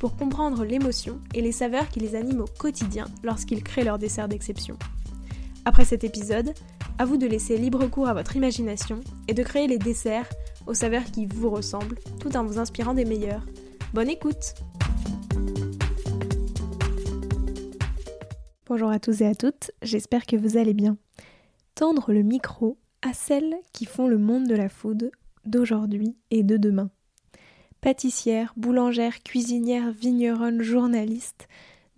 pour comprendre l'émotion et les saveurs qui les animent au quotidien lorsqu'ils créent leur dessert d'exception. Après cet épisode, à vous de laisser libre cours à votre imagination et de créer les desserts aux saveurs qui vous ressemblent tout en vous inspirant des meilleurs. Bonne écoute Bonjour à tous et à toutes, j'espère que vous allez bien. Tendre le micro à celles qui font le monde de la food d'aujourd'hui et de demain. Pâtissière, boulangère, cuisinière, vigneronne, journaliste,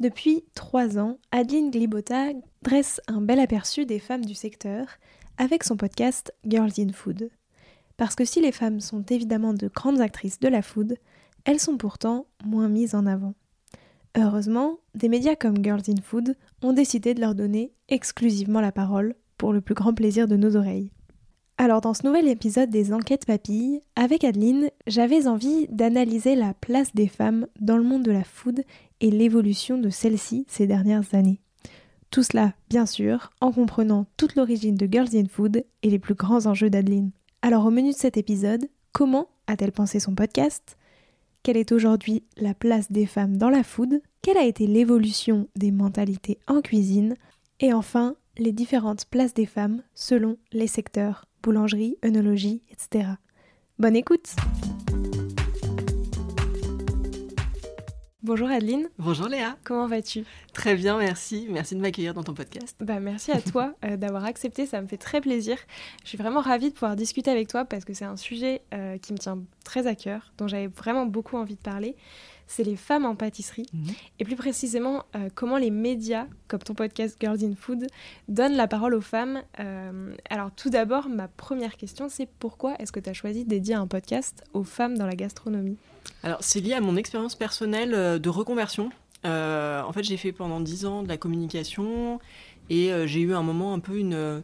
depuis trois ans, Adeline Glibota dresse un bel aperçu des femmes du secteur avec son podcast Girls in Food. Parce que si les femmes sont évidemment de grandes actrices de la food, elles sont pourtant moins mises en avant. Heureusement, des médias comme Girls in Food ont décidé de leur donner exclusivement la parole pour le plus grand plaisir de nos oreilles. Alors dans ce nouvel épisode des Enquêtes Papilles, avec Adeline, j'avais envie d'analyser la place des femmes dans le monde de la food et l'évolution de celle-ci ces dernières années. Tout cela, bien sûr, en comprenant toute l'origine de Girls in Food et les plus grands enjeux d'Adeline. Alors au menu de cet épisode, comment a-t-elle pensé son podcast? Quelle est aujourd'hui la place des femmes dans la food? Quelle a été l'évolution des mentalités en cuisine? Et enfin, les différentes places des femmes selon les secteurs boulangerie, œnologie, etc. Bonne écoute Bonjour Adeline. Bonjour Léa. Comment vas-tu? Très bien, merci. Merci de m'accueillir dans ton podcast. Bah, merci à toi euh, d'avoir accepté, ça me fait très plaisir. Je suis vraiment ravie de pouvoir discuter avec toi parce que c'est un sujet euh, qui me tient très à cœur, dont j'avais vraiment beaucoup envie de parler c'est les femmes en pâtisserie. Mhm. Et plus précisément, euh, comment les médias, comme ton podcast Girls in Food, donnent la parole aux femmes. Euh, alors tout d'abord, ma première question, c'est pourquoi est-ce que tu as choisi de dédier un podcast aux femmes dans la gastronomie? Alors c'est lié à mon expérience personnelle euh, de reconversion. en fait, j'ai fait pendant dix ans de la communication et j'ai eu un moment un peu une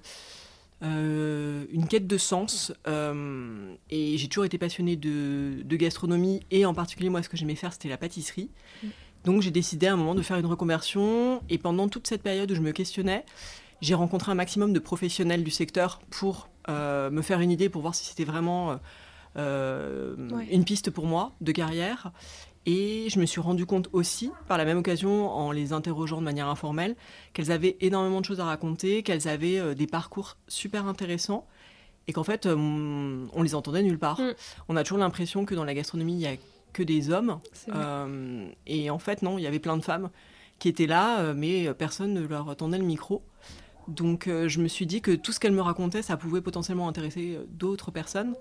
euh, une quête de sens. Euh, et j'ai toujours été passionnée de, gastronomie et en particulier, moi, ce que j'aimais faire, c'était la pâtisserie. Donc j'ai décidé à un moment de faire une reconversion. Et pendant toute cette période où je me questionnais, j'ai rencontré un maximum de professionnels du secteur pour euh, me faire une idée, pour voir si c'était vraiment une piste pour moi de carrière. Et je me suis rendu compte aussi, par la même occasion, en les interrogeant de manière informelle, qu'elles avaient énormément de choses à raconter, qu'elles avaient euh, des parcours super intéressants et qu'en fait, euh, on les entendait nulle part. Mm. On a toujours l'impression que dans la gastronomie, il n'y a que des hommes. Euh, et en fait, non, il y avait plein de femmes qui étaient là, mais personne ne leur tendait le micro. Donc je me suis dit que tout ce qu'elles me racontaient, ça pouvait potentiellement intéresser d'autres personnes.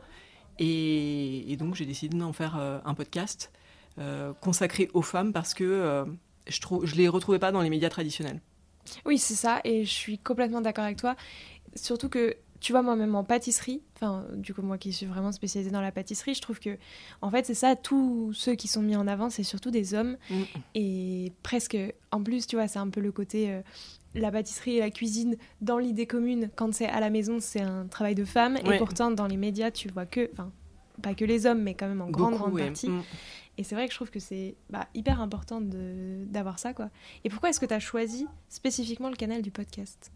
Et, et donc j'ai décidé d'en faire un podcast euh, consacré aux femmes parce que euh, je ne je les retrouvais pas dans les médias traditionnels. Oui, c'est ça, et je suis complètement d'accord avec toi. Surtout que, tu vois, moi-même en pâtisserie, enfin, du coup, moi qui suis vraiment spécialisée dans la pâtisserie, je trouve que, en fait, c'est ça, tous ceux qui sont mis en avant, c'est surtout des hommes. Mm. Et presque, en plus, tu vois, c'est un peu le côté. Euh, la pâtisserie et la cuisine, dans l'idée commune, quand c'est à la maison, c'est un travail de femme. Et pourtant, dans les médias, tu vois que. Enfin, pas que les hommes, mais quand même en grande, grande partie. Mm. Et c'est vrai que je trouve que c'est bah, hyper important d'avoir ça. quoi. Et pourquoi est-ce que tu as choisi spécifiquement le canal du podcast?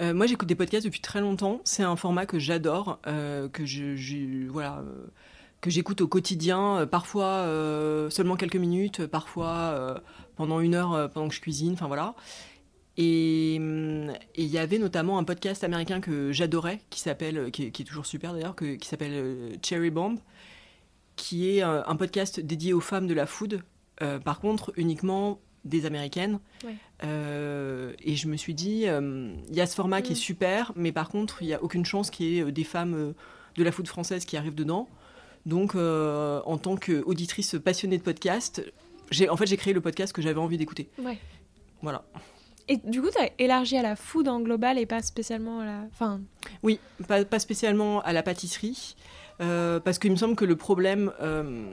Euh, moi, j'écoute des podcasts depuis très longtemps. C'est un format que j'adore, euh, que je, voilà, euh, que j'écoute au quotidien, parfois seulement quelques minutes, parfois pendant une heure pendant que je cuisine. Enfin voilà. Et il y avait notamment un podcast américain que j'adorais, qui s'appelle, qui, qui, est toujours super d'ailleurs, qui s'appelle Cherry Bomb, qui est un podcast dédié aux femmes de la food, euh, par contre uniquement des américaines. Euh, et je me suis dit, euh, il y a ce format qui est mm. super, mais par contre, il n'y a aucune chance qu'il y ait des femmes de la food française qui arrivent dedans. Donc, en tant qu'auditrice passionnée de podcast, en fait, j'ai créé le podcast que j'avais envie d'écouter. Voilà. Et du coup, tu as élargi à la food en global et pas spécialement à la. Enfin... Oui, pas, pas spécialement à la pâtisserie. Euh, parce qu'il me semble que le problème, euh,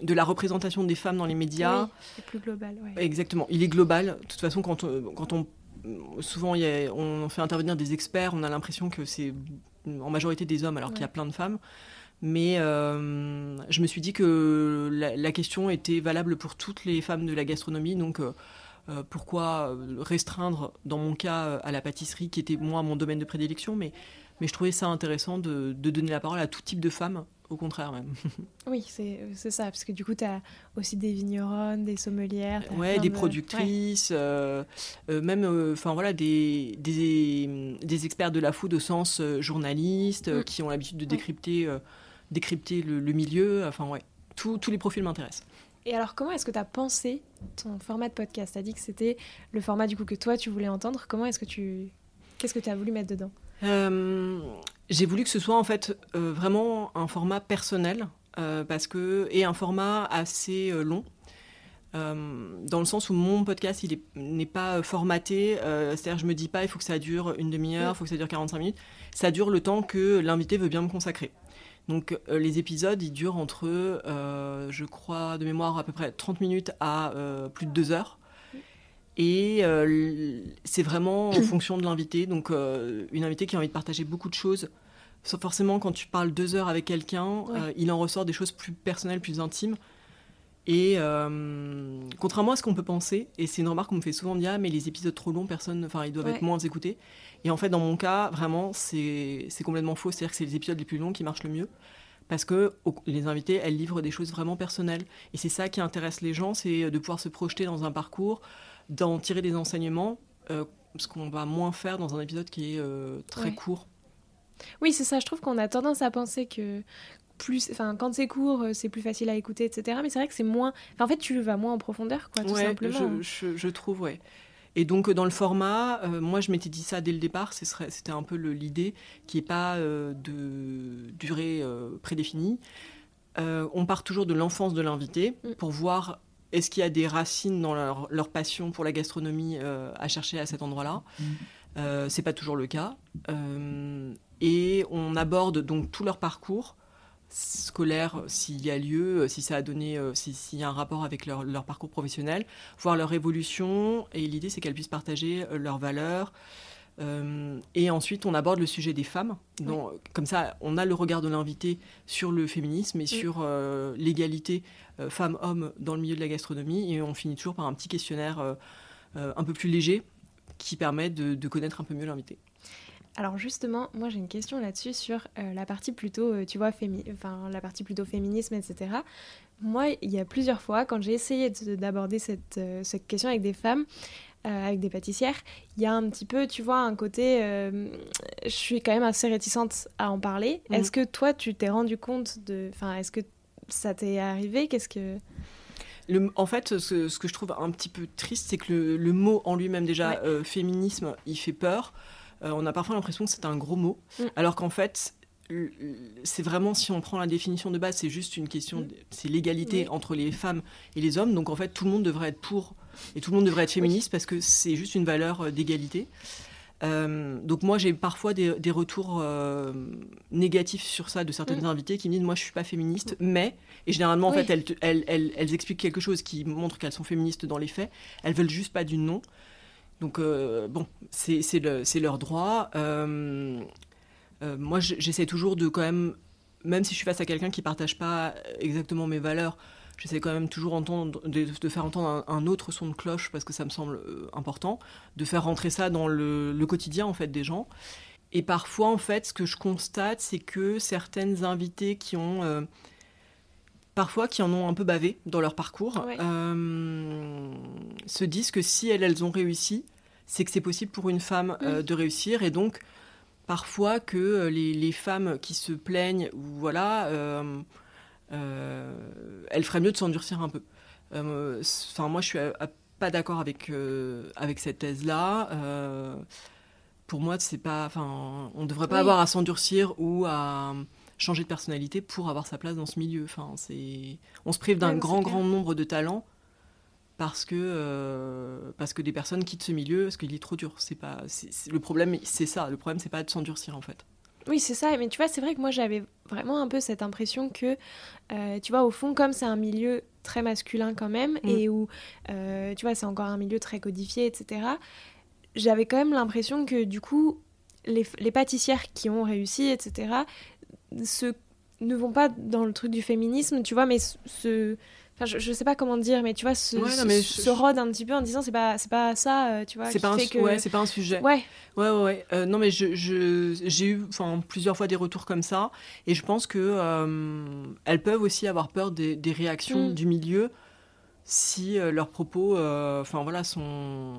de la représentation des femmes dans les médias. Oui, c'est plus global. Ouais. Exactement. Il est global. De toute façon, quand on, quand on souvent il y a- on fait intervenir des experts, on a l'impression que c'est en majorité des hommes, alors qu'il y a plein de femmes. Mais euh, je me suis dit que la, la question était valable pour toutes les femmes de la gastronomie, donc euh, euh, pourquoi euh, restreindre, dans mon cas, euh, à la pâtisserie, qui était moi mon domaine de prédilection, mais, mais je trouvais ça intéressant de, de donner la parole à tout type de femmes, au contraire même. Oui, c'est ça, parce que du coup, tu as aussi des vigneronnes, des sommelières. Ouais, des de- ouais. productrices, euh, euh, même, euh, enfin voilà, des, des, des experts de la food au sens journalistes, euh, Mm. qui ont l'habitude de décrypter, euh, décrypter le, le milieu. Enfin ouais, tous les profils m'intéressent. Et alors, comment est-ce que tu as pensé ton format de podcast? Tu as dit que c'était le format du coup que toi, tu voulais entendre. Comment est-ce que tu... Qu'est-ce que tu as voulu mettre dedans? Euh, J'ai voulu que ce soit en fait euh, vraiment un format personnel, euh, parce que et un format assez long. Dans le sens où mon podcast il est- n'est pas formaté, c'est-à-dire je me dis pas il faut que ça dure une demi-heure, il faut que ça dure 45 minutes, ça dure le temps que l'invité veut bien me consacrer. Donc euh, les épisodes ils durent entre, euh, je crois de mémoire à peu près 30 minutes à euh, plus de 2 heures. Et c'est vraiment en fonction de l'invité. Donc, une invitée qui a envie de partager beaucoup de choses. Forcément, quand tu parles deux heures avec quelqu'un, Ouais. il en ressort des choses plus personnelles, plus intimes. Et euh, contrairement à ce qu'on peut penser, et c'est une remarque qu'on me fait souvent dire, ah, mais les épisodes trop longs, personne, enfin, ils doivent Ouais. être moins écoutés. Et en fait, dans mon cas, vraiment, c'est complètement faux. C'est-à-dire que c'est les épisodes les plus longs qui marchent le mieux. Parce que les invités, elles livrent des choses vraiment personnelles. Et c'est ça qui intéresse les gens, c'est de pouvoir se projeter dans un parcours, d'en tirer des enseignements, euh, ce qu'on va moins faire dans un épisode qui est euh, très Ouais. court. Oui, c'est ça. Je trouve qu'on a tendance à penser que plus, enfin, quand c'est court, euh, c'est plus facile à écouter, etc. Mais c'est vrai que c'est moins. Enfin, en fait, tu vas moins en profondeur, quoi, tout Ouais, simplement. je, je- je trouve, ouais. Et donc, euh, dans le format, euh, moi, je m'étais dit ça dès le départ, c'était un peu l'idée, qui n'est pas euh, de durée euh, prédéfinie. Euh, on part toujours de l'enfance de l'invité Mm. pour voir est-ce qu'il y a des racines dans leur, leur passion pour la gastronomie euh, à chercher à cet endroit-là. Euh, c'est pas toujours le cas. Euh, et on aborde donc tout leur parcours scolaire, s'il y a lieu, si ça a donné, euh, si- s'il y a un rapport avec leur, leur parcours professionnel, voir leur évolution. Et l'idée, c'est qu'elles puissent partager euh, leurs valeurs. Euh, et ensuite, on aborde le sujet des femmes. Donc, Comme ça, on a le regard de l'invité sur le féminisme et sur euh, l'égalité euh, femmes-hommes dans le milieu de la gastronomie. Et on finit toujours par un petit questionnaire euh, euh, un peu plus léger qui permet de, de connaître un peu mieux l'invité. Alors justement, moi j'ai une question là-dessus sur euh, la partie plutôt, euh, tu vois, fémi- enfin la partie plutôt féminisme, etc. Moi, il y a plusieurs fois, quand j'ai essayé de- d'aborder cette, euh, cette question avec des femmes, avec des pâtissières, il y a un petit peu, tu vois, un côté, je suis quand même assez réticente à en parler. Mhm. Est-ce que toi, tu t'es rendu compte de, enfin, est-ce que ça t'est arrivé? Qu'est-ce que, Le- en fait, ce, ce que je trouve un petit peu triste, c'est que le, le mot en lui-même, déjà, Ouais. euh, féminisme, il fait peur. Euh, on a parfois l'impression que c'est un gros mot, Mm. alors qu'en fait, c'est vraiment, si on prend la définition de base, c'est juste une question, Mm. c'est l'égalité Oui. entre les femmes et les hommes. Donc en fait, tout le monde devrait être pour et tout le monde devrait être féministe parce que c'est juste une valeur euh, d'égalité. Euh, donc moi j'ai parfois des, des retours euh, négatifs sur ça de certaines Mm. invités qui me disent moi je suis pas féministe mais et généralement en Oui. fait elles, te- elles, elles- elles expliquent quelque chose qui montre qu'elles sont féministes dans les faits elles veulent juste pas du nom donc euh, bon c'est c'est le- c'est leur droit Euh, euh, moi j'essaie toujours de quand même même si je suis face à quelqu'un qui partage pas exactement mes valeurs J'essaie quand même toujours de, faire entendre un, autre son de cloche parce que ça me semble important, de faire rentrer ça dans le, quotidien en fait des gens. Et parfois en fait, ce que je constate, c'est que certaines invitées qui ont parfois qui en ont un peu bavé dans leur parcours Ouais. euh, se disent que si elles, elles ont réussi, c'est que c'est possible pour une femme euh, de réussir et donc parfois que euh, les, les femmes qui se plaignent ou voilà elles feraient mieux de s'endurcir un peu. Enfin, moi, je suis pas d'accord avec avec cette thèse-là. Pour moi, c'est pas. Enfin, on devrait pas Oui. avoir à s'endurcir ou à changer de personnalité pour avoir sa place dans ce milieu. Enfin, c'est. On se prive d'un Ouais, grand, grand nombre de talents parce que euh, parce que des personnes quittent ce milieu parce qu'il est trop dur. C'est pas. le problème, c'est ça. Le problème, c'est pas de s'endurcir en fait. Oui, c'est ça. Mais tu vois, c'est vrai que moi, j'avais vraiment un peu cette impression que, tu vois, au fond, comme c'est un milieu très masculin quand même, Mm. et où, euh, tu vois, c'est encore un milieu très codifié, etc., j'avais quand même l'impression que, du coup, les, les pâtissières qui ont réussi, etc., se, ne vont pas dans le truc du féminisme, tu vois, mais se... Enfin, je, je sais pas comment dire, mais tu vois, se, Ouais, non, se, mais je- se rodent un petit peu en disant c'est pas, c'est pas ça, euh, tu vois. C'est pas, un fait su- que... ouais, c'est pas un sujet. Ouais, Ouais, ouais, ouais. Euh, non, mais je, j'ai eu plusieurs fois des retours comme ça. Et je pense que euh, elles peuvent aussi avoir peur des, des réactions Mm. du milieu si euh, leurs propos enfin, voilà, sont.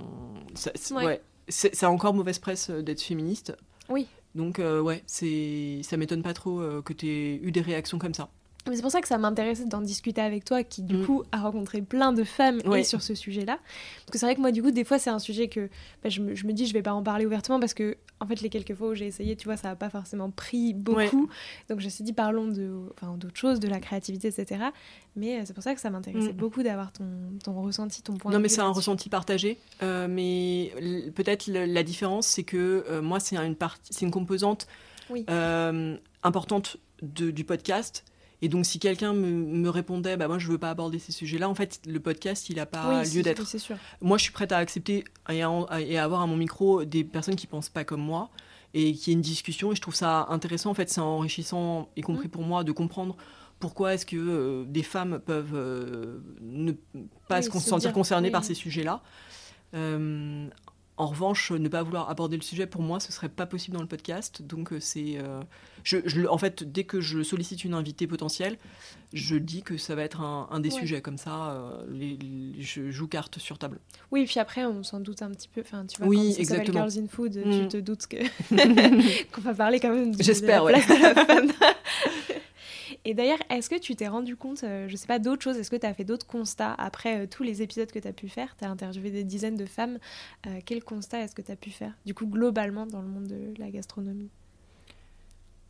ça- Ouais. C'est, encore mauvaise presse d'être féministe. Oui. Donc, euh, ouais, c'est, ça m'étonne pas trop euh, que tu aies eu des réactions comme ça. Mais c'est pour ça que ça m'intéressait d'en discuter avec toi, qui du Mm. coup a rencontré plein de femmes Ouais. et sur ce sujet-là. Parce que c'est vrai que moi, du coup, des fois, c'est un sujet que bah, je, me, je me dis, je vais pas en parler ouvertement parce que, en fait, les quelques fois où j'ai essayé, tu vois, ça a pas forcément pris beaucoup. Ouais. Donc je me suis dit, parlons de, enfin, d'autres choses, de la créativité, etc. Mais euh, c'est pour ça que ça m'intéressait Mm. beaucoup d'avoir ton, ton ressenti, ton point Non, de mais vue c'est un ressenti partagé. Euh, mais peut-être la différence, c'est que euh, moi, c'est une, partie, c'est une composante Oui. importante de- du podcast. Et donc, si quelqu'un me, me répondait, bah, moi, je veux pas aborder ces sujets-là, en fait, le podcast, il n'a pas Oui, lieu d'être. oui. Moi, je suis prête à accepter et à, en- et à avoir à mon micro des personnes qui pensent pas comme moi et qui y ait une discussion. Et je trouve ça intéressant. En fait, c'est enrichissant, y compris Mm. pour moi, de comprendre pourquoi est-ce que euh, des femmes peuvent euh, ne pas Oui, se sentir dire, concernées oui. par ces sujets-là. Euh, en revanche, ne pas vouloir aborder le sujet, pour moi, ce serait pas possible dans le podcast. Donc, euh, c'est. euh, je, je- en fait, dès que je sollicite une invitée potentielle, je dis que ça va être un, un des Ouais. sujets. Comme ça, euh, les- les- je joue carte sur table. Oui, puis après, on s'en doute un petit peu. Enfin, tu vois, Oui, quand ça. Girls in Food, Mm. tu te doutes que qu'on va parler quand même de, J'espère, de la place de la femme. Et d'ailleurs, est-ce que tu t'es rendu compte, euh, je sais pas, d'autres choses? Est-ce que tu as fait d'autres constats après euh, tous les épisodes que tu as pu faire? Tu as interviewé des dizaines de femmes. Euh, quel constat est-ce que tu as pu faire, du coup, globalement, dans le monde de la gastronomie?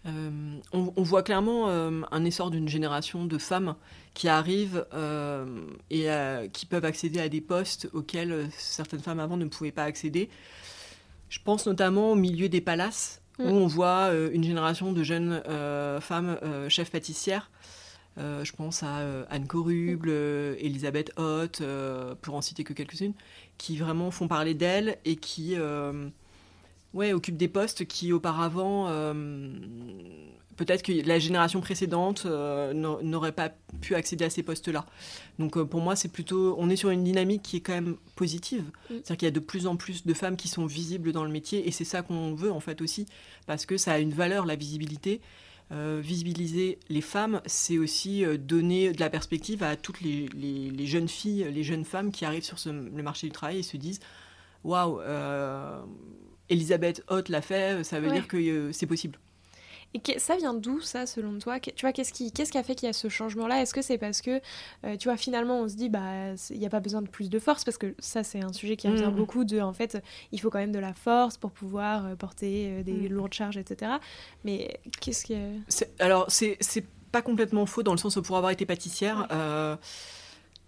Euh, on, voit clairement un essor d'une génération de femmes qui arrivent et qui peuvent accéder à des postes auxquels certaines femmes avant ne pouvaient pas accéder. Je pense notamment au milieu des palaces, Mm. où on voit euh, une génération de jeunes euh, femmes euh, chefs pâtissières. Je pense à Anne Coruble, euh, Elisabeth Hoth, pour en citer que quelques-unes, qui vraiment font parler d'elles et qui ouais, occupent des postes qui auparavant, peut-être que la génération précédente euh, n'a- n'aurait pas pu accéder à ces postes-là. Donc euh, pour moi, c'est plutôt, on est sur une dynamique qui est quand même positive. Mm. C'est-à-dire qu'il y a de plus en plus de femmes qui sont visibles dans le métier et c'est ça qu'on veut en fait aussi, parce que ça a une valeur, la visibilité. Euh, visibiliser les femmes, c'est aussi donner de la perspective à toutes les, les- les jeunes filles, les jeunes femmes qui arrivent sur ce- le marché du travail et se disent Waouh, Elisabeth Hoth l'a fait, ça veut Ouais. dire que c'est possible. Et que- ça vient d'où ça selon toi? Que- Tu vois, qu'est-ce qui, qu'est-ce qui a fait qu'il y a ce changement-là? Est-ce que c'est parce que, euh, tu vois, finalement on se dit, bah, il n'y a pas besoin de plus de force? Parce que ça, c'est un sujet qui revient Mm. beaucoup de, en fait, il faut quand même de la force pour pouvoir euh, porter euh, des Mm. lourdes charges, etc. Mais qu'est-ce que. C'est- Alors, c'est c'est pas complètement faux dans le sens où pour avoir été pâtissière,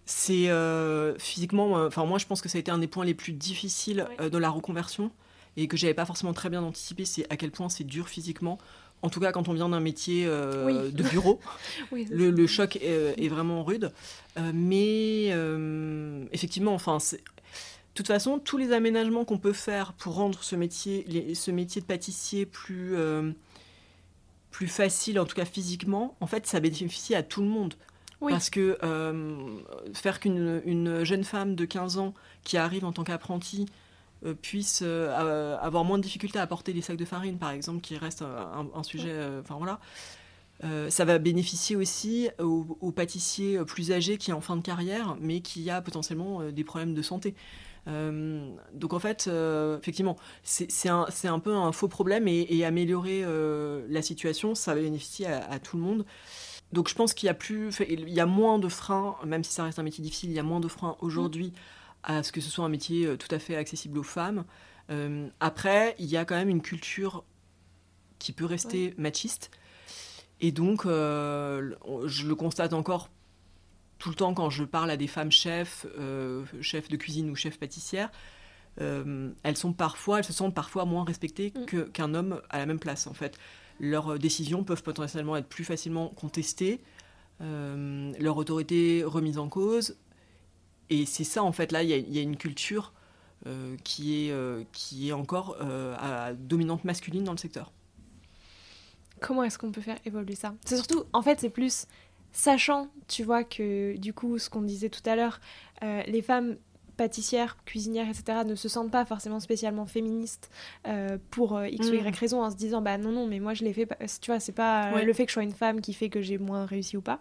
c'est euh, physiquement. euh, Enfin, moi, je pense que ça a été un des points les plus difficiles euh, de la reconversion et que j'avais pas forcément très bien anticipé. C'est à quel point c'est dur physiquement. En tout cas, quand on vient d'un métier euh, Oui. de bureau, Oui, le, choc est, est vraiment rude. Euh, mais euh, effectivement, enfin, de toute façon, tous les aménagements qu'on peut faire pour rendre ce métier, les- ce métier de pâtissier plus, plus facile, en tout cas physiquement, en fait, ça bénéficie à tout le monde. Oui. Parce que faire qu'une une jeune femme de 15 ans qui arrive en tant qu'apprentie euh, puisse euh, euh, avoir moins de difficultés à porter des sacs de farine, par exemple, qui reste un, sujet. Enfin voilà. Ça va bénéficier aussi aux, pâtissiers plus âgés qui est en fin de carrière, mais qui a potentiellement des problèmes de santé. Donc en fait, effectivement, c'est un, peu un faux problème et, améliorer la situation, ça va bénéficier à, tout le monde. Donc je pense qu'il y a y a moins de freins, même si ça reste un métier difficile, il y a moins de freins aujourd'hui à ce que ce soit un métier euh, tout à fait accessible aux femmes. Euh, après, il y a quand même une culture qui peut rester machiste. Et donc, euh, je le constate encore tout le temps quand je parle à des femmes chefs, euh, chefs de cuisine ou chefs pâtissières. Elles sont parfois, elles se sentent parfois moins respectées Mm. qu'un homme à la même place, en fait. leurs décisions peuvent potentiellement être plus facilement contestées, leur autorité remise en cause. Et c'est ça, en fait, là, il y, a une culture qui, est, qui est encore à dominante masculine dans le secteur. Comment est-ce qu'on peut faire évoluer ça? C'est surtout, en fait, c'est plus sachant, tu vois, que du coup, ce qu'on disait tout à l'heure, les femmes pâtissières, cuisinières, etc., ne se sentent pas forcément spécialement féministes euh, pour euh, X ou Y mm. raison en se disant bah non, non, mais moi je l'ai fait, tu vois, c'est pas le fait que je sois une femme qui fait que j'ai moins réussi ou pas.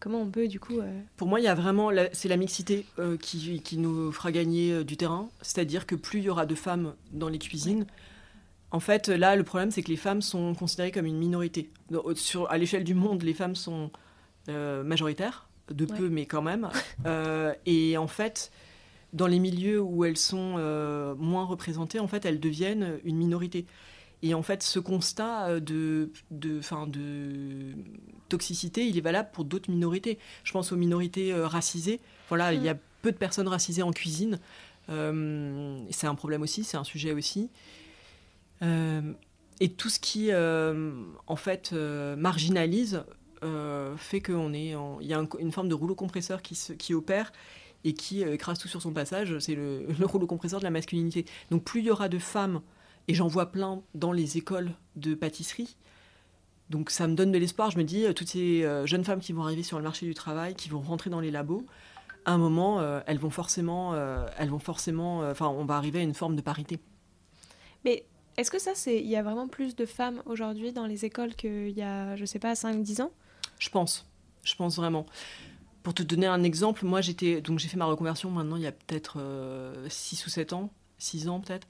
Comment on peut du coup. Euh, pour moi, il y a vraiment. C'est la mixité qui, qui, nous fera gagner du terrain. C'est-à-dire que plus il y aura de femmes dans les cuisines, en fait, là, le problème, c'est que les femmes sont considérées comme une minorité. Sur, à l'échelle du monde, les femmes sont majoritaires, de peu, mais quand même. et en fait dans les milieux où elles sont euh, moins représentées, en fait, elles deviennent une minorité. Et en fait, ce constat euh, de, de, fin, de toxicité, il est valable pour d'autres minorités. Je pense aux minorités euh, racisées. Voilà, il y a mm. peu de personnes racisées en cuisine. c'est un problème aussi, c'est un sujet aussi. et tout ce qui, en fait, marginalise fait qu'il est il y a une forme de rouleau compresseur qui, se, qui opère et qui euh, écrase tout sur son passage. C'est le, le rouleau compresseur de la masculinité. Donc plus il y aura de femmes, et j'en vois plein dans les écoles de pâtisserie, donc ça me donne de l'espoir. Je me dis, euh, toutes ces euh, jeunes femmes qui vont arriver sur le marché du travail, qui vont rentrer dans les labos, à un moment, elles vont forcément, elles vont forcément, enfin, on va arriver à une forme de parité. Mais est-ce que ça, c'est, il y a vraiment plus de femmes aujourd'hui dans les écoles qu'il y a, je sais pas, 5-10 ans? Je pense, je pense vraiment. Pour te donner un exemple, moi j'étais donc j'ai fait ma reconversion maintenant il y a peut-être 6 euh, ou 7 ans, 6 ans peut-être.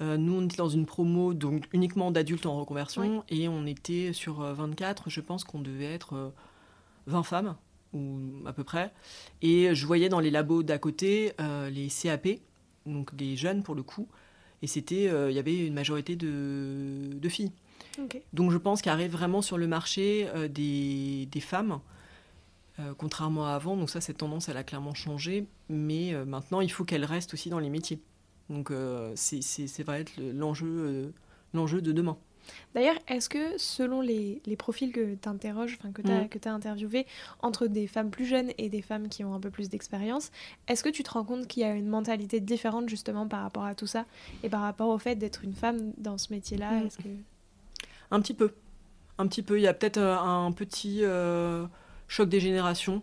Euh, nous, on était dans une promo donc uniquement d'adultes en reconversion et on était sur 24. Euh, je pense qu'on devait être 20 femmes ou à peu près. Et je voyais dans les labos d'à côté les CAP, donc des jeunes pour le coup, et c'était il y avait une majorité de, de filles. Donc je pense qu'arrive vraiment sur le marché des, des, femmes euh, contrairement à avant. Donc ça, cette tendance, elle a clairement changé. Mais euh, maintenant, il faut qu'elle reste aussi dans les métiers. Donc euh, c'est, va être l'enjeu, l'enjeu de demain. D'ailleurs, est-ce que selon les, les profils que tu interroges, que tu as, mm. interviewés, entre des femmes plus jeunes et des femmes qui ont un peu plus d'expérience, est-ce que tu te rends compte qu'il y a une mentalité différente justement par rapport à tout ça et par rapport au fait d'être une femme dans ce métier-là mm. que... Un petit peu. Un petit peu. Il y a peut-être un petit choc des générations,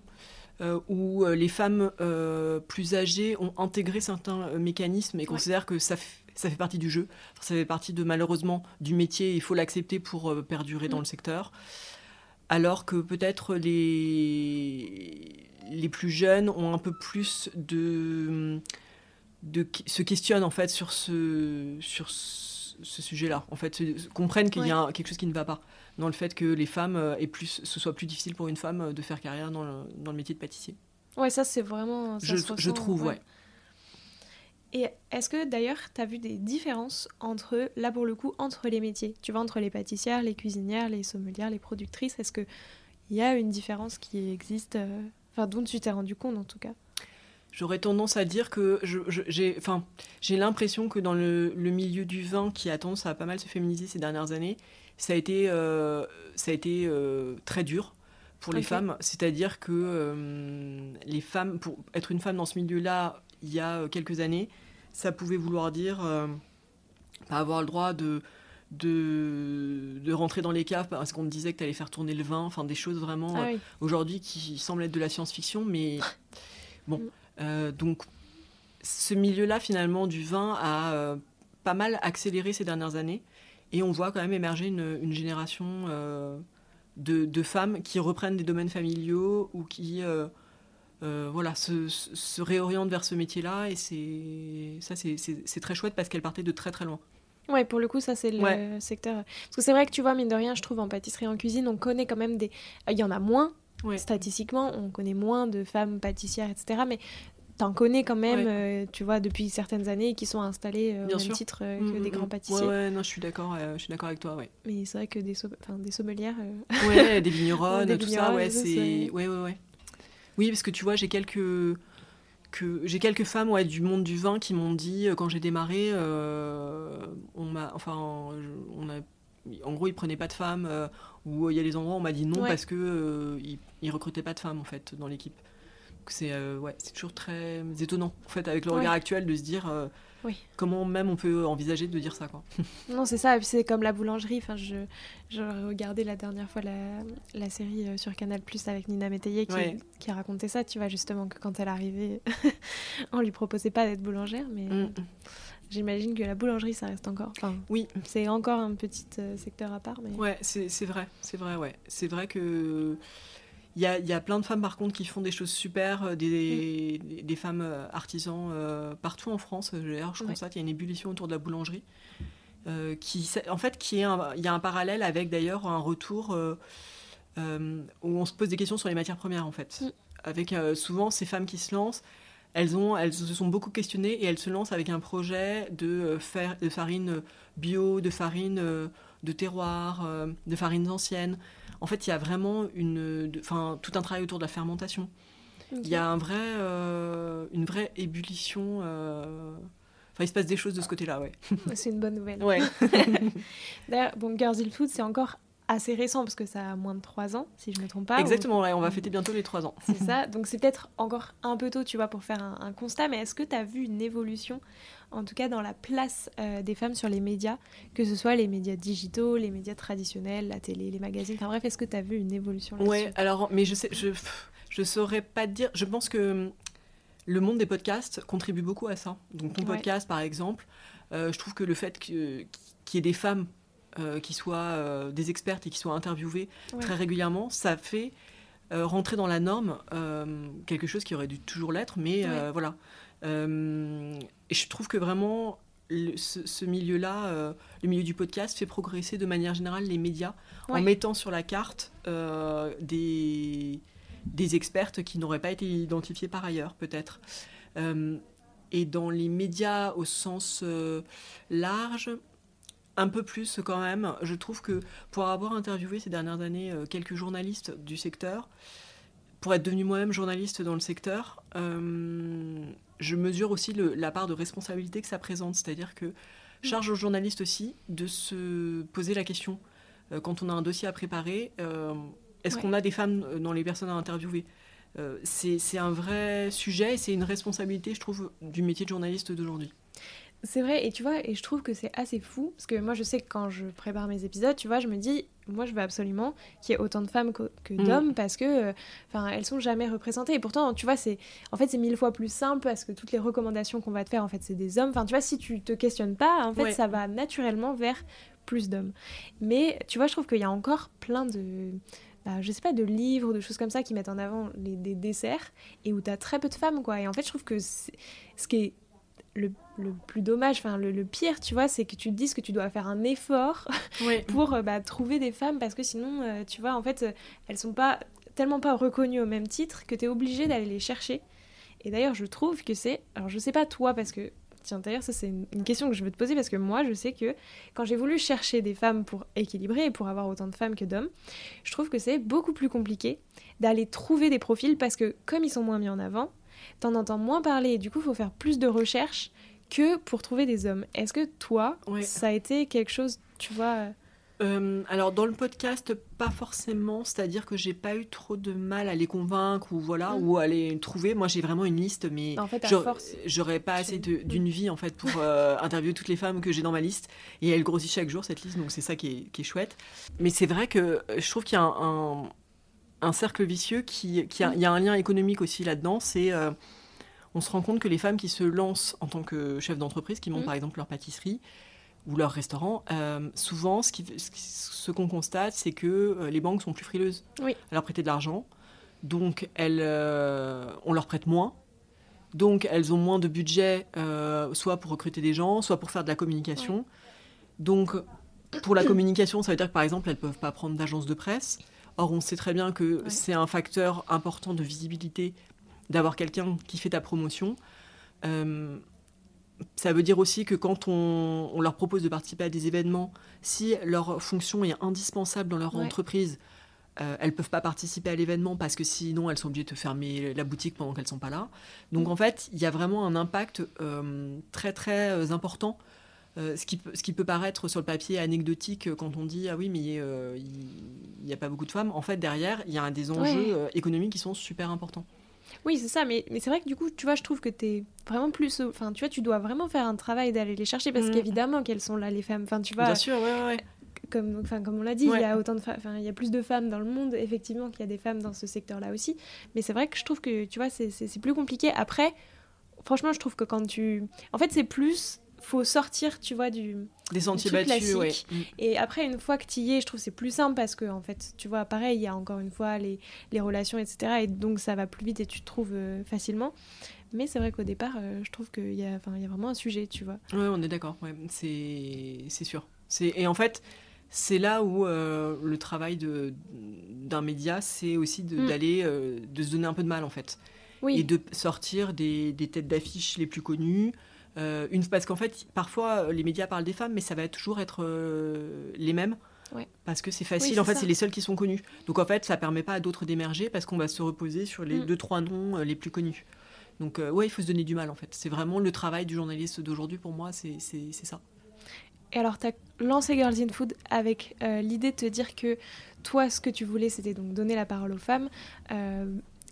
euh, où euh, les femmes euh, plus âgées ont intégré certains mécanismes et considèrent que ça, ça fait partie du jeu, ça fait partie de malheureusement du métier, il faut l'accepter pour perdurer dans mm. le secteur. Alors que peut-être les, les plus jeunes ont un peu plus de, de se questionnent en fait sur ce, sur ce sujet-là. En fait, comprennent qu'il y a quelque chose qui ne va pas dans le fait que les femmes euh, et plus, ce soit plus difficile pour une femme euh, de faire carrière dans le, dans le métier de pâtissier. Ouais, ça c'est vraiment. je, je, trouve, ouais. Et est-ce que d'ailleurs, tu as vu des différences entre, là pour le coup, entre les métiers? Tu vois, entre les pâtissières, les cuisinières, les sommelières, les productrices, est-ce qu'il y a une différence qui existe euh, Enfin, dont tu t'es rendu compte en tout cas? J'aurais tendance à dire que j'ai enfin, l'impression que dans le, le, milieu du vin, qui a tendance à pas mal se féminiser ces dernières années, ça a été, euh, ça a été euh, très dur pour les femmes. C'est-à-dire que euh, les femmes, pour être une femme dans ce milieu-là, il y a quelques années, ça pouvait vouloir dire pas avoir le droit de, de, de, rentrer dans les caves parce qu'on te disait que tu allais faire tourner le vin, enfin des choses vraiment ah aujourd'hui qui semblent être de la science-fiction, mais bon. Mm. donc ce milieu-là finalement du vin a pas mal accéléré ces dernières années. Et on voit quand même émerger une, génération euh, de, femmes qui reprennent des domaines familiaux ou qui euh, euh, voilà, se, réorientent vers ce métier-là. Et ça, c'est très chouette parce qu'elles partaient de très très loin. Ouais, pour le coup, ça c'est le secteur. Parce que c'est vrai que tu vois, mine de rien, je trouve en pâtisserie, en cuisine, on connaît quand même des. Il y en a moins, Statistiquement, on connaît moins de femmes pâtissières, etc. Mais t'en connais quand même, euh, tu vois, depuis certaines années, qui sont installés euh, au même titre euh, que mm, des mm, grands mm. pâtissiers. Ouais, non, je suis d'accord, je suis d'accord avec toi, ouais. Mais c'est vrai que des, des sommelières. Ouais, des vigneronnes, tout ça, ouais, c'est, ouais, ouais, ouais. Oui, parce que tu vois, j'ai quelques que j'ai quelques femmes ouais, du monde du vin qui m'ont dit quand j'ai démarré, on m'a, enfin, on a en gros, ils prenaient pas de femmes, euh, ou il y a des endroits où on m'a dit non Ouais. parce que euh, ils, ils recrutaient pas de femmes en fait dans l'équipe. C'est euh, ouais, c'est toujours très étonnant en fait avec le Ouais. regard actuel de se dire euh, Oui. comment même on peut envisager de dire ça quoi. Non, c'est ça, et puis c'est comme la boulangerie. Enfin, je, je regardais la dernière fois la, la série euh, sur Canal Plus avec Nina Métayer qui, Ouais. qui racontait ça, tu vois, justement, que quand elle arrivait, on lui proposait pas d'être boulangère, mais Mm. j'imagine que la boulangerie, ça reste encore. Enfin, Oui, c'est encore un petit euh, secteur à part, mais. Ouais, c'est c'est vrai, c'est vrai, ouais. C'est vrai que il y a, il y a plein de femmes par contre qui font des choses super, euh, des, des, des femmes euh, artisans euh, partout en France. D'ailleurs, je Ouais. constate qu'il y a une ébullition autour de la boulangerie. euh, qui, en fait, qui est un- il y a un parallèle avec d'ailleurs un retour euh, où on se pose des questions sur les matières premières en fait. Mm. Avec souvent ces femmes qui se lancent, elles, ont, elles se sont beaucoup questionnées et elles se lancent avec un projet de, farine bio, de farine de terroir, de farines anciennes. En fait, il y a vraiment une, de- enfin, tout un travail autour de la fermentation. Il y a un vrai, euh, une vraie ébullition. euh, Enfin, il se passe des choses de ce côté-là, ouais. C'est une bonne nouvelle. Ouais. D'ailleurs, bon, Girls in Food, c'est encore assez récent parce que ça a moins de 3 ans, si je me trompe pas. ou- Exactement, ouais, on va fêter bientôt les trois ans. C'est ça. Donc c'est peut-être encore un peu tôt, tu vois, pour faire un, un constat. Mais est-ce que tu as vu une évolution, en tout cas dans la place euh, des femmes sur les médias, que ce soit les médias digitaux, les médias traditionnels, la télé, les magazines Enfin bref, est-ce que tu as vu une évolution là-dessus? Ouais, alors, mais je sais, je, je saurais pas te dire. Je pense que hum, le monde des podcasts contribue beaucoup à ça. Donc, ton Ouais. podcast, par exemple, euh, je trouve que le fait qu'il y ait des femmes euh, qui soient euh, des expertes et qui soient interviewées Ouais. très régulièrement, ça fait rentrer dans la norme quelque chose qui aurait dû toujours l'être, mais Ouais. voilà. Et je trouve que vraiment. le- ce, ce milieu-là, euh, le milieu du podcast, fait progresser de manière générale les médias Ouais. en mettant sur la carte euh, des, des expertes qui n'auraient pas été identifiées par ailleurs, peut-être. Euh, et dans les médias au sens large, un peu plus quand même. Je trouve que pour avoir interviewé ces dernières années quelques journalistes du secteur, pour être devenue moi-même journaliste dans le secteur, je mesure aussi le- la part de responsabilité que ça présente. C'est-à-dire que charge aux journalistes aussi de se poser la question euh, quand on a un dossier à préparer, euh, est-ce Ouais. qu'on a des femmes euh, dans les personnes à interviewer? Euh, c'est c'est un vrai sujet et c'est une responsabilité, je trouve, du métier de journaliste d'aujourd'hui. C'est vrai, et tu vois, et je trouve que c'est assez fou, parce que moi je sais que quand je prépare mes épisodes, tu vois, je me dis, moi je veux absolument qu'il y ait autant de femmes que, que Mm. d'hommes, parce que, euh, enfin, elles sont jamais représentées. Et pourtant, tu vois, c'est, en fait, c'est mille fois plus simple, parce que toutes les recommandations qu'on va te faire, en fait, c'est des hommes. Enfin, tu vois, si tu te questionnes pas, en fait, Ouais. ça va naturellement vers plus d'hommes. Mais, tu vois, je trouve qu'il y a encore plein de... bah, je sais pas, de livres, de choses comme ça qui mettent en avant les, des desserts et où tu as très peu de femmes, quoi. Et en fait, je trouve que ce qui est le, le plus dommage, enfin le, le pire, tu vois, c'est que tu te dises que tu dois faire un effort pour euh, bah, trouver des femmes parce que sinon, euh, tu vois, en fait, euh, elles sont pas tellement pas reconnues au même titre que tu es obligé d'aller les chercher. Et d'ailleurs, je trouve que c'est. Alors, je sais pas toi, parce que. Tiens, d'ailleurs, ça, c'est une, une question que je veux te poser parce que moi, je sais que quand j'ai voulu chercher des femmes pour équilibrer et pour avoir autant de femmes que d'hommes, je trouve que c'est beaucoup plus compliqué d'aller trouver des profils parce que, comme ils sont moins mis en avant, t'en entends moins parler et du coup, il faut faire plus de recherches que pour trouver des hommes. Est-ce que toi, Ouais. ça a été quelque chose, tu vois. euh, Euh, alors dans le podcast, pas forcément, c'est-à-dire que j'ai pas eu trop de mal à les convaincre ou voilà Mm. ou à les trouver. Moi, j'ai vraiment une liste, mais En fait, j'aurais- pas assez d'une vie en fait pour euh, interviewer toutes les femmes que j'ai dans ma liste et elle grossit chaque jour cette liste, donc c'est ça qui est, qui est chouette. Mais c'est vrai que je trouve qu'il y a un, un- un cercle vicieux qui, qui a, il y a un lien économique aussi là-dedans. C'est euh, on se rend compte que les femmes qui se lancent en tant que chefs d'entreprise, qui montent Mm. par exemple leur pâtisserie ou leur restaurant, euh, souvent ce qu'on constate, c'est que euh, les banques sont plus frileuses Oui. à leur prêter de l'argent. Donc elles, euh, on leur prête moins. Donc elles ont moins de budget, soit pour recruter des gens, soit pour faire de la communication. Donc pour la communication, ça veut dire que par exemple, elles peuvent pas prendre d'agence de presse. Or, on sait très bien que Ouais. c'est un facteur important de visibilité d'avoir quelqu'un qui fait ta promotion. Euh, ça veut dire aussi que quand on, on leur propose de participer à des événements, si leur fonction est indispensable dans leur Ouais. entreprise, euh, elles peuvent pas participer à l'événement parce que sinon elles sont obligées de fermer la boutique pendant qu'elles sont pas là. Donc en fait, il y a vraiment un impact euh, très très important euh, ce, qui peut, ce qui peut paraître sur le papier anecdotique euh, quand on dit ah oui mais euh, il n'y a pas beaucoup de femmes, en fait derrière il y a un des enjeux économiques qui sont super importants. Oui, c'est ça, mais, mais c'est vrai que du coup, tu vois, je trouve que tu es vraiment plus. Enfin, tu vois, tu dois vraiment faire un travail d'aller les chercher parce Mm. qu'évidemment qu'elles sont là, les femmes. Enfin, tu vois, Bien sûr, ouais, ouais, ouais. comme, enfin, comme on l'a dit, Ouais. il y a autant de enfin, il y a plus de femmes dans le monde, effectivement, qu'il y a des femmes dans ce secteur-là aussi. Mais c'est vrai que je trouve que, tu vois, c'est plus compliqué. Après, franchement, je trouve que quand tu. En fait, c'est plus. Faut sortir, tu vois, du. Des sentiers battus, ouais. Et après, une fois que tu y es, je trouve que c'est plus simple parce que, en fait, tu vois, pareil, il y a encore une fois les, les relations, etc. Et donc, ça va plus vite et tu te trouves euh, facilement. Mais c'est vrai qu'au départ, euh, je trouve qu'il y, a- y vraiment un sujet, tu vois. Ouais, on est d'accord, ouais, c'est sûr. Et en fait, c'est là où euh, le travail d'un média, c'est aussi de- Mm. d'aller, de se donner un peu de mal, en fait. Oui, Et de sortir des, des têtes d'affiche les plus connues. Euh, une, parce qu'en fait, parfois, euh, les médias parlent des femmes, mais ça va toujours être euh, les mêmes. Ouais. Parce que c'est facile, Oui, en fait, c'est les seuls qui sont connus. Donc en fait, ça permet pas à d'autres d'émerger parce qu'on va se reposer sur les Mm. deux, trois noms les plus connus. Donc euh, ouais, il faut se donner du mal, en fait. C'est vraiment le travail du journaliste d'aujourd'hui, pour moi, c'est ça. Et alors, tu as lancé Girls in Food avec l'idée de te dire que toi, ce que tu voulais, c'était donc donner la parole aux femmes.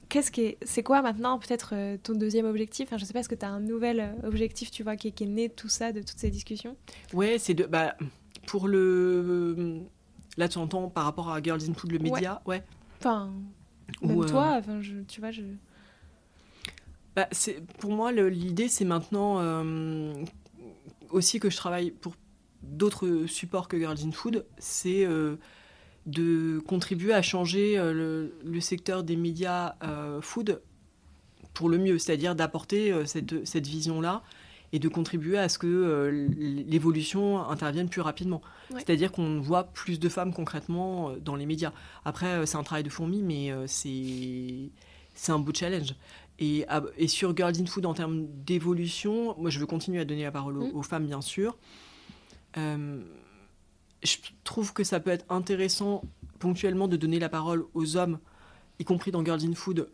Euh, Qu'est-ce qui est, c'est quoi maintenant peut-être euh, ton deuxième objectif? Enfin, Je sais pas, est-ce que tu as un nouvel euh, objectif, tu vois, qui, est- qui est né de tout ça, de toutes ces discussions? Ouais, c'est de. Bah, pour le. Là, tu entends par rapport à Girls in Food, le média, ouais. Enfin, Ou, euh, toi, enfin, je, tu vois, je... Bah, c'est- pour moi, l'idée, c'est maintenant euh, aussi que je travaille pour d'autres supports que Girls in Food, c'est euh, de contribuer à changer euh, le, le secteur des médias euh, food pour le mieux, c'est-à-dire d'apporter euh, cette, cette vision-là et de contribuer à ce que euh, l'évolution intervienne plus rapidement. Ouais. C'est-à-dire qu'on voit plus de femmes concrètement euh, dans les médias. Après, euh, c'est un travail de fourmi, mais c'est c'est un beau challenge. Et, à- et sur Girls in Food, en termes d'évolution, moi, je veux continuer à donner la parole aux, Mm. aux femmes, bien sûr. Euh, je trouve que ça peut être intéressant ponctuellement de donner la parole aux hommes, y compris dans Girls in Food,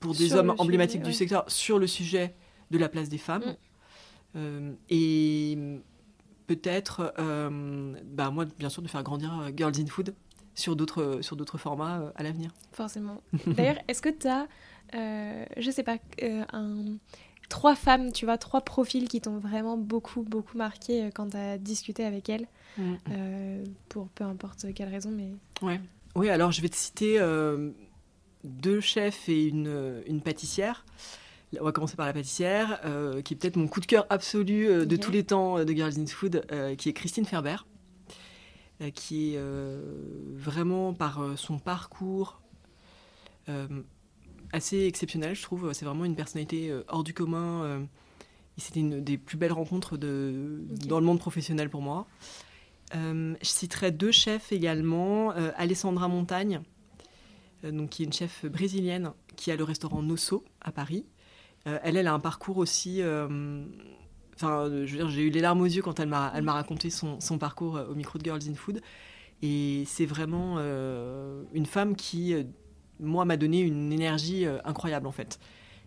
pour des Sur hommes emblématiques sujet, du secteur, sur le sujet de la place des femmes. Mm. Euh, et peut-être, euh, bah, moi, bien sûr, de faire grandir euh, Girls in Food sur d'autres sur d'autres formats euh, à l'avenir. forcément. D'ailleurs, est-ce que tu as, euh, je sais pas, euh, un... trois femmes, tu vois, trois profils qui t'ont vraiment beaucoup, beaucoup marqué euh, quand tu as discuté avec elles euh, pour peu importe quelle raison, mais Ouais. Oui, alors je vais te citer euh, deux chefs et une, une pâtissière. On va commencer par la pâtissière, euh, qui est peut-être mon coup de cœur absolu de tous les temps de Girls in Food, qui est Christine Ferber, qui est vraiment par son parcours assez exceptionnel, je trouve. C'est vraiment une personnalité euh, hors du commun. euh, C'était une des plus belles rencontres de, dans le monde professionnel pour moi. Euh, je citerai deux chefs également. Euh, Alessandra Montagne, euh, donc, qui est une chef brésilienne qui a le restaurant Nosso à Paris. Elle, elle a un parcours aussi. Enfin, je veux dire, j'ai eu les larmes aux yeux quand elle m'a, elle m'a raconté son, son parcours au micro de Girls in Food. Et c'est vraiment une femme qui, moi, m'a donné une énergie euh, incroyable en fait.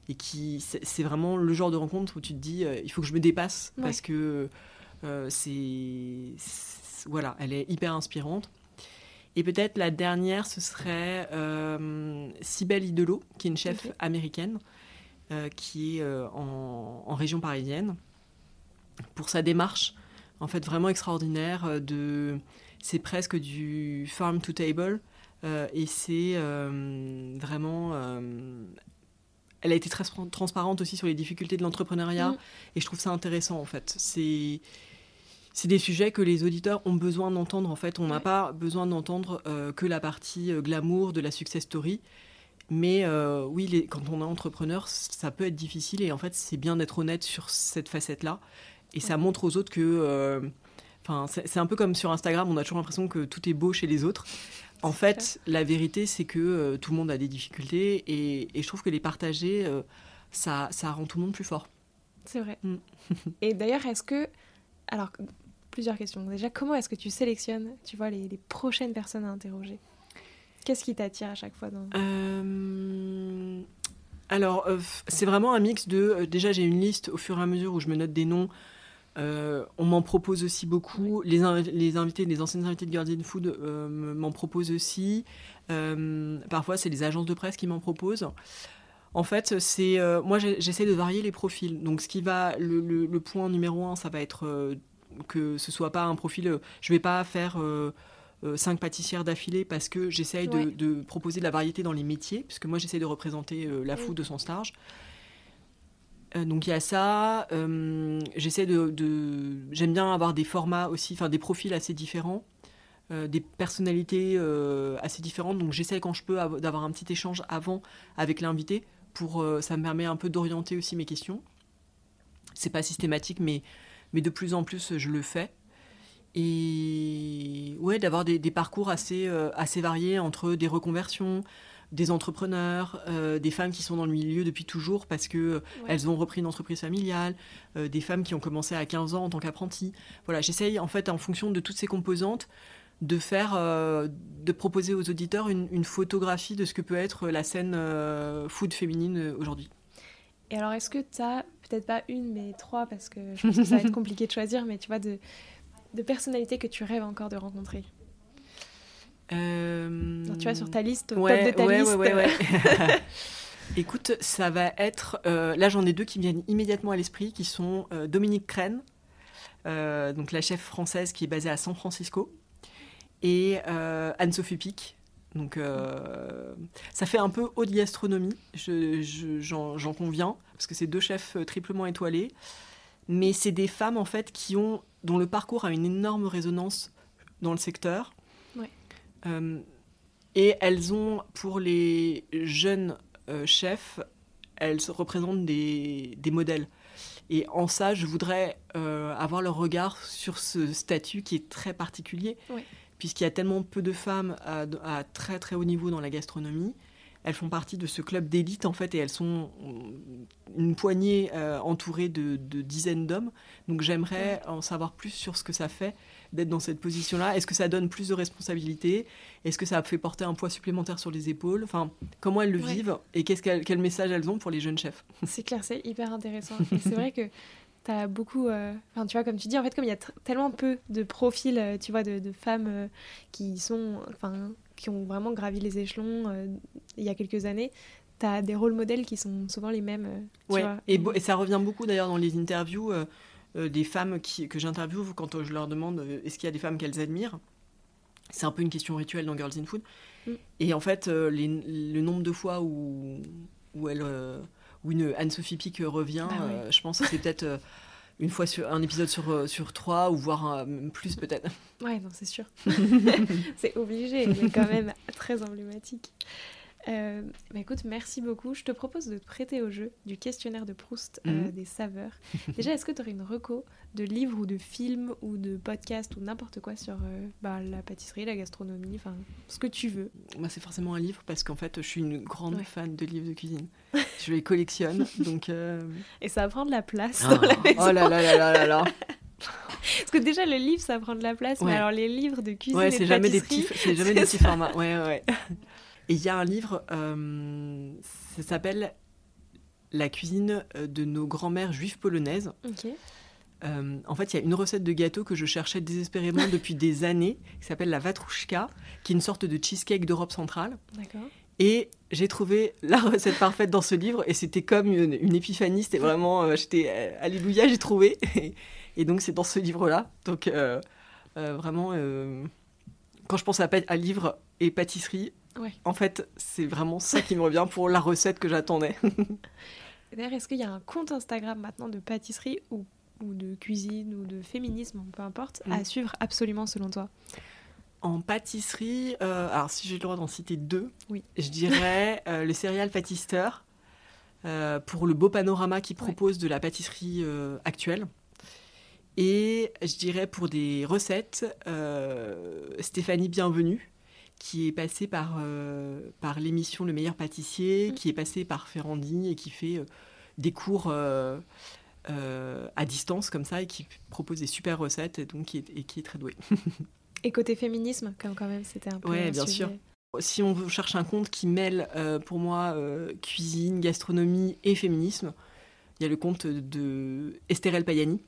Et qui, c'est, vraiment le genre de rencontre où tu te dis, euh, il faut que je me dépasse Ouais. parce que euh, c'est, voilà, elle est hyper inspirante. Et peut-être la dernière, ce serait euh, Cybelle Idelo, qui est une chef américaine, euh, qui est euh, en, en région parisienne, pour sa démarche, en fait, vraiment extraordinaire. De, c'est presque du farm to table, et c'est euh, vraiment. euh, elle a été très tran- transparente aussi sur les difficultés de l'entrepreneuriat, Mm. et je trouve ça intéressant en fait. C'est c'est des sujets que les auditeurs ont besoin d'entendre. En fait, on n'a Ouais. pas besoin d'entendre euh, que la partie euh, glamour de la success story. Mais euh, oui, les- quand on est entrepreneur, ça peut être difficile et en fait, c'est bien d'être honnête sur cette facette-là. Et ça montre aux autres que. Enfin, c'est un peu comme sur Instagram, on a toujours l'impression que tout est beau chez les autres. En fait, la vérité, c'est que euh, tout le monde a des difficultés et, et je trouve que les partager, euh, ça, ça rend tout le monde plus fort. c'est vrai. Mm. Et d'ailleurs, est-ce que. Alors, plusieurs questions. Déjà, comment est-ce que tu sélectionnes, tu vois, les, les prochaines personnes à interroger? Qu'est-ce qui t'attire à chaque fois dans... Euh, Alors, c'est vraiment un mix de. déjà, j'ai une liste au fur et à mesure où je me note des noms on m'en propose aussi beaucoup. Les, les, invités, les anciennes invités de Guardian Food m'en proposent aussi. parfois, c'est les agences de presse qui m'en proposent. En fait, c'est moi j'essaie de varier les profils. Donc, ce qui va, le, le point numéro un, ça va être que ce soit pas un profil. je vais pas faire euh, cinq pâtissières d'affilée parce que j'essaye de, proposer de la variété dans les métiers, puisque moi j'essaie de représenter euh, la food de son stage. Euh, donc il y a ça. j'essaie de, j'aime bien avoir des formats aussi, enfin des profils assez différents, des personnalités assez différentes. Donc j'essaie quand je peux d'avoir un petit échange avant avec l'invité pour ça me permet un peu d'orienter aussi mes questions. C'est pas systématique, mais mais de plus en plus je le fais et ouais, d'avoir des, parcours assez, euh, assez variés entre des reconversions, des entrepreneurs, euh, des femmes qui sont dans le milieu depuis toujours parce que elles ont repris une entreprise familiale, euh, des femmes qui ont commencé à 15 ans en tant qu'apprentis. Voilà, j'essaye en fait en fonction de toutes ces composantes de faire, de proposer aux auditeurs une, une, photographie de ce que peut être la scène food féminine aujourd'hui. Et alors, est-ce que tu as peut-être pas une, mais trois, parce que je pense que ça va être compliqué de choisir, mais tu vois, de, de personnalités que tu rêves encore de rencontrer? Euh... tu vois, sur ta liste, top de ta liste. Ouais, Écoute, ça va être. Euh, là, j'en ai deux qui me viennent immédiatement à l'esprit, qui sont euh, Dominique Crène, donc la chef française qui est basée à San Francisco, et Anne-Sophie Pic. Donc, ça fait un peu haute gastronomie, j'en conviens, parce que c'est deux chefs triplement étoilés. Mais c'est des femmes, en fait, qui ont dont le parcours a une énorme résonance dans le secteur. Euh, et elles ont, pour les jeunes euh, chefs, elles représentent des, des, modèles. Et en ça, je voudrais euh, avoir leur regard sur ce statut qui est très particulier, puisqu'il y a tellement peu de femmes à, à, très très haut niveau dans la gastronomie elles font partie de ce club d'élite en fait et elles sont une poignée euh, entourée de, dizaines d'hommes. Donc j'aimerais en savoir plus sur ce que ça fait d'être dans cette position-là. Est-ce que ça donne plus de responsabilités Est-ce que ça fait porter un poids supplémentaire sur les épaules? Enfin, comment elles le vivent et qu'est-ce quel message elles ont pour les jeunes chefs? C'est clair, c'est hyper intéressant. Et c'est vrai que tu as beaucoup. Euh, enfin, tu vois, comme tu dis, en fait, comme il y a tellement peu de profils, euh, tu vois, de, de femmes qui sont. Enfin, qui ont vraiment gravi les échelons euh, il y a quelques années, tu as des rôles modèles qui sont souvent les mêmes. Euh, ouais. et, et, ça revient beaucoup d'ailleurs dans les interviews euh, des femmes qui, que j'interviewe quand je leur demande est-ce qu'il y a des femmes qu'elles admirent? C'est un peu une question rituelle dans Girls in Food. Mm. Et en fait, le nombre de fois où, où, elle, où une Anne-Sophie Pic revient, bah je pense que c'est peut-être une fois sur un épisode sur, euh, sur trois, ou voire euh, plus peut-être. Ouais, non, c'est sûr. c'est obligé, mais quand même très emblématique. Euh, bah écoute, merci beaucoup. Je te propose de te prêter au jeu du questionnaire de Proust mhm. des saveurs. Déjà, est-ce que tu aurais une reco de livres ou de films ou de podcasts ou n'importe quoi sur bah, la pâtisserie, la gastronomie, enfin ce que tu veux? Moi, c'est forcément un livre parce qu'en fait, je suis une grande fan de livres de cuisine. je les collectionne. donc, euh, Et ça va prendre la place ah. dans la maison. Oh là là là là là là Parce que déjà, le livre, ça prend de la place, mais alors les livres de cuisine ouais, c'est jamais des petits, c'est jamais des petits formats. Ouais, ouais. Et il y a un livre, euh, ça s'appelle La cuisine euh, de nos grands-mères juives polonaises. Ok. en fait, il y a une recette de gâteau que je cherchais désespérément depuis des années, qui s'appelle la vatrouchka, qui est une sorte de cheesecake d'Europe centrale. D'accord. Et j'ai trouvé la recette parfaite dans ce livre et c'était comme une, épiphanie, c'était vraiment, euh, j'étais, euh, alléluia, j'ai trouvé. Et, donc c'est dans ce livre-là. Donc euh, vraiment, quand je pense à, à livre et pâtisserie, en fait c'est vraiment ça qui me revient pour la recette que j'attendais. D'ailleurs, est-ce qu'il y a un compte Instagram maintenant de pâtisserie ou, ou de cuisine ou de féminisme, peu importe, à mm. suivre absolument selon toi? En pâtisserie, euh, alors si j'ai le droit d'en citer deux, oui. je dirais euh, le céréal pâtisseur euh, pour le beau panorama qu'il propose de la pâtisserie actuelle. Et je dirais pour des recettes, Stéphanie Bienvenue, qui est passée par, par l'émission Le meilleur pâtissier, mm. qui est passée par Ferrandi et qui fait des cours à distance comme ça et qui propose des super recettes et, donc, et qui est très douée. Et côté féminisme, comme quand même, c'était un peu. Oui, bien sûr. Si on cherche un compte qui mêle, euh, pour moi, euh, cuisine, gastronomie et féminisme, il y a le compte de Estherelle Payani,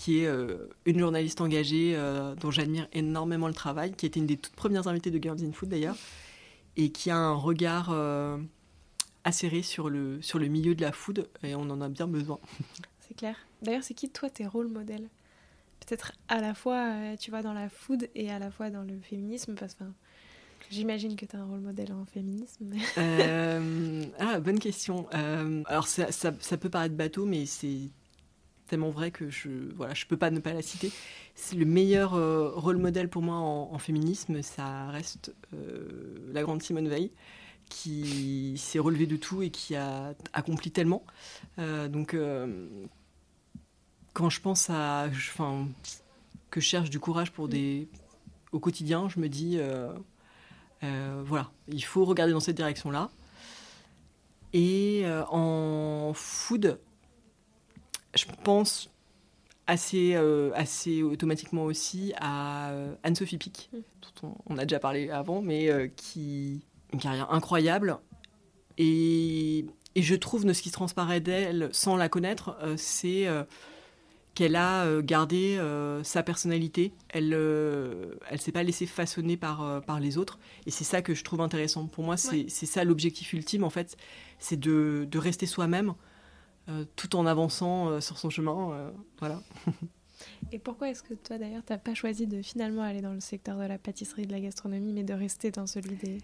qui est euh, une journaliste engagée euh, dont j'admire énormément le travail, qui était une des toutes premières invitées de Girls in Food d'ailleurs, et qui a un regard euh, acéré sur le, sur le milieu de la food, et on en a bien besoin. C'est clair. D'ailleurs, c'est qui toi tes rôles modèles? Peut-être à la fois, tu vois, dans la food et à la fois dans le féminisme, parce que j'imagine que tu as un rôle modèle en féminisme. mais- Euh, ah, bonne question. Euh, alors, ça, ça- ça peut paraître bateau, mais c'est tellement vrai que je voilà, je peux pas ne pas la citer. C'est le meilleur euh, rôle modèle pour moi en, féminisme, ça reste euh, la grande Simone Veil, qui s'est relevée de tout et qui a accompli tellement. Euh, donc, quand je pense à, enfin, que je cherche du courage pour des au quotidien, je me dis. voilà, il faut regarder dans cette direction-là. Et en food, je pense assez, euh, assez automatiquement aussi à euh, Anne-Sophie Pic, Mm. dont on, on a déjà parlé avant, mais euh, qui une carrière incroyable. Et, et je trouve de ce qui transparaît d'elle, sans la connaître, euh, c'est qu'elle a gardé sa personnalité. Elle ne s'est pas laissée façonner par, par les autres. Et c'est ça que je trouve intéressant. Pour moi, c'est Ouais. ça l'objectif ultime, en fait. C'est de, de rester soi-même tout en avançant euh, sur son chemin. euh, voilà. Et pourquoi est-ce que toi d'ailleurs t'as pas choisi de finalement aller dans le secteur de la pâtisserie de la gastronomie, mais de rester dans celui des,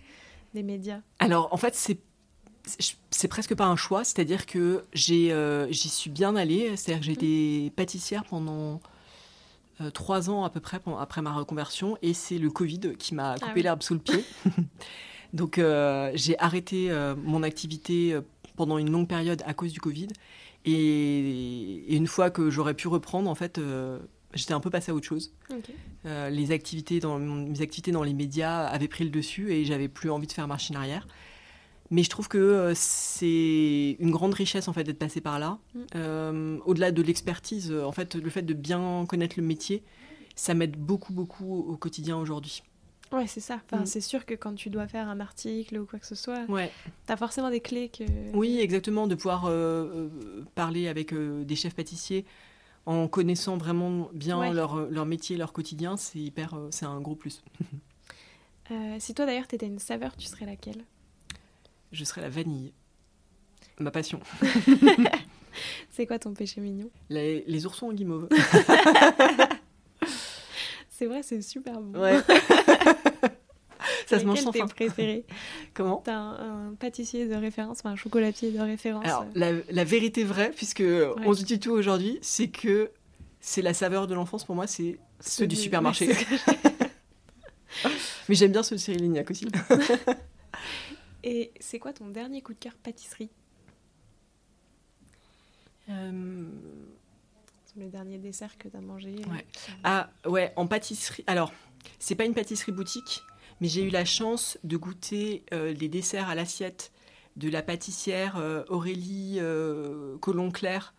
des médias? Alors, en fait, c'est c'est presque pas un choix, c'est-à-dire que j'ai euh, j'y suis bien allée, c'est-à-dire que j'ai été pâtissière pendant euh, trois ans à peu près pendant- après ma reconversion, et c'est le Covid qui m'a coupé oui. l'herbe sous le pied. Donc euh, j'ai arrêté euh, mon activité euh, pendant une longue période à cause du Covid, et, et une fois que j'aurais pu reprendre, en fait, euh, j'étais un peu passée à autre chose. Euh, les activités dans mes activités dans les médias avaient pris le dessus et j'avais plus envie de faire machine arrière. Mais je trouve que euh, c'est une grande richesse en fait d'être passé par là. Mm. Euh, Au-delà de l'expertise, en fait, le fait de bien connaître le métier, ça m'aide beaucoup beaucoup au quotidien aujourd'hui. Ouais, c'est ça. Enfin, Mm. c'est sûr que quand tu dois faire un article ou quoi que ce soit, Ouais. t'as forcément des clés que. Oui, exactement, de pouvoir euh, euh, parler avec euh, des chefs pâtissiers en connaissant vraiment bien Ouais. leur, leur métier, leur quotidien, c'est hyper, euh, c'est un gros plus. Si toi d'ailleurs t'étais une saveur, tu serais laquelle? Je serais la vanille, ma passion. C'est quoi ton péché mignon? Les, les oursons en guimauve. C'est vrai, c'est super bon. Ouais. Ça se mange sans fin. préféré Comment T'as un, un pâtissier de référence, enfin un chocolatier de référence Alors, euh, la, la vérité vraie, puisque on se dit tout aujourd'hui, c'est que c'est la saveur de l'enfance pour moi, c'est ceux du supermarché. ouais, Mais j'aime bien ceux de Cyril Lignac aussi. Et c'est quoi ton dernier coup de cœur pâtisserie? Euh, Le dernier dessert que t'as mangé euh, Ouais. Ah ouais, en pâtisserie. Alors, c'est pas une pâtisserie boutique, mais j'ai eu la chance de goûter euh, les desserts à l'assiette de la pâtissière euh, Aurélie euh, Colomb-Claire,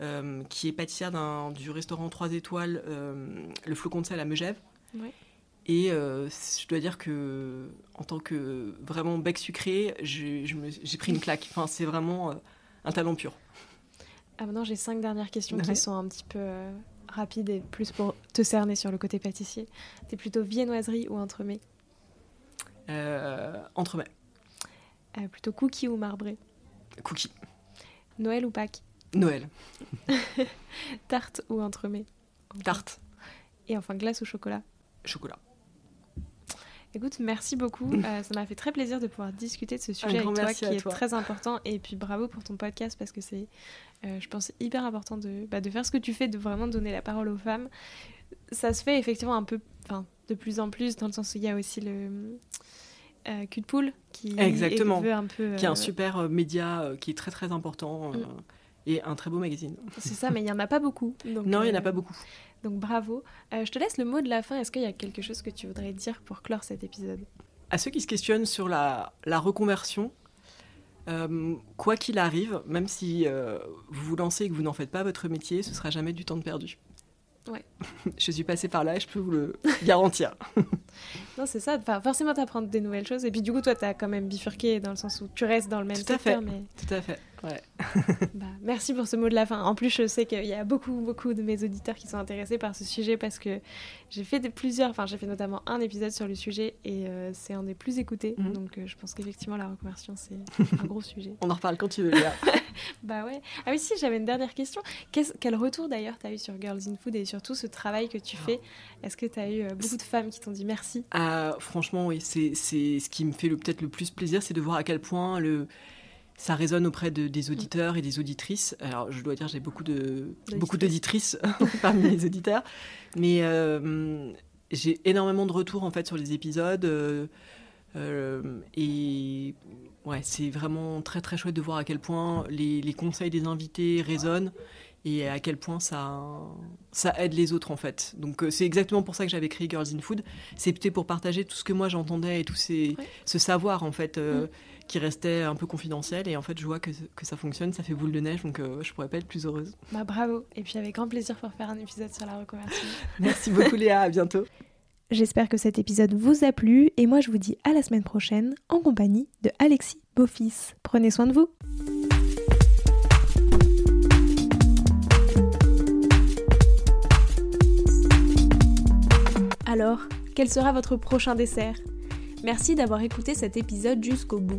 euh, qui est pâtissière du restaurant 3 étoiles, le Flocon de sel à Megève. Ouais. Et je dois dire que, en tant que vraiment bec sucré, j'ai pris une claque. Enfin, c'est vraiment un talent pur. Ah maintenant j'ai cinq dernières questions Ouais. qui sont un petit peu euh, rapides et plus pour te cerner sur le côté pâtissier. T'es plutôt viennoiserie ou entremets? Euh, entremets, Euh, Plutôt cookie ou marbré? Cookie, Noël ou Pâques? Noël, Tarte ou entremets? Tarte, Et enfin glace ou chocolat? Chocolat. Écoute, merci beaucoup. Euh, ça m'a fait très plaisir de pouvoir discuter de ce sujet avec toi qui est toi. très important. Et puis bravo pour ton podcast parce que c'est, je pense, hyper important de, bah, de faire ce que tu fais, de vraiment donner la parole aux femmes. Ça se fait effectivement un peu, enfin, de plus en plus, dans le sens où il y a aussi le euh, cul de poule qui Exactement. veut un peu. qui est un euh, super euh, média euh, qui est très très important euh, Mm. et un très beau magazine. C'est ça, mais il n'y en a pas beaucoup. Donc, non, il n'y en euh, a pas beaucoup. Donc bravo. Euh, je te laisse le mot de la fin. Est-ce qu'il y a quelque chose que tu voudrais dire pour clore cet épisode? À ceux qui se questionnent sur la, la reconversion, euh, quoi qu'il arrive, même si euh, vous vous lancez et que vous n'en faites pas votre métier, ce sera jamais du temps de perdu. Ouais. je suis passée par là et je peux vous le garantir. Non, c'est ça. Enfin, forcément, t'apprends des nouvelles choses. Et puis, du coup, toi, t'as quand même bifurqué dans le sens où tu restes dans le même Tout à fait. Mais... Tout à fait. Ouais. Bah, merci pour ce mot de la fin. En plus, je sais qu'il y a beaucoup, beaucoup de mes auditeurs qui sont intéressés par ce sujet parce que j'ai fait de plusieurs, enfin, j'ai fait notamment un épisode sur le sujet et euh, c'est un des plus écoutés. Mhm. Donc, euh, je pense qu'effectivement, la reconversion, c'est un gros sujet. On en reparle quand tu veux, Léa. Bah ouais. Ah oui, si, j'avais une dernière question. Quel retour d'ailleurs t'as eu sur Girls in Food et surtout ce travail que tu fais? Est-ce que t'as eu euh, beaucoup de femmes qui t'ont dit merci? Ah, franchement, oui, c'est c'est ce qui me fait peut-être le plus plaisir, c'est de voir à quel point le, ça résonne auprès de, des auditeurs et des auditrices. Alors, je dois dire, j'ai beaucoup de beaucoup d'auditrices parmi les auditeurs, mais euh, j'ai énormément de retours en fait sur les épisodes. euh, euh, et ouais, c'est vraiment très très chouette de voir à quel point les, les conseils des invités résonnent et à quel point ça, ça aide les autres en fait. Donc c'est exactement pour ça que j'avais créé Girls in Food. C'était pour partager tout ce que moi j'entendais et tout ces, ce savoir en fait Mm. Qui restait un peu confidentiel. Et en fait, je vois que, que ça fonctionne, ça fait boule de neige, donc euh, je pourrais pas être plus heureuse. Bah bravo. Et puis avec grand plaisir pour faire un épisode sur la reconversion. Merci beaucoup Léa, à bientôt. J'espère que cet épisode vous a plu et moi je vous dis à la semaine prochaine en compagnie de Alexis Beaufils. Prenez soin de vous. Alors, quel sera votre prochain dessert? Merci d'avoir écouté cet épisode jusqu'au bout.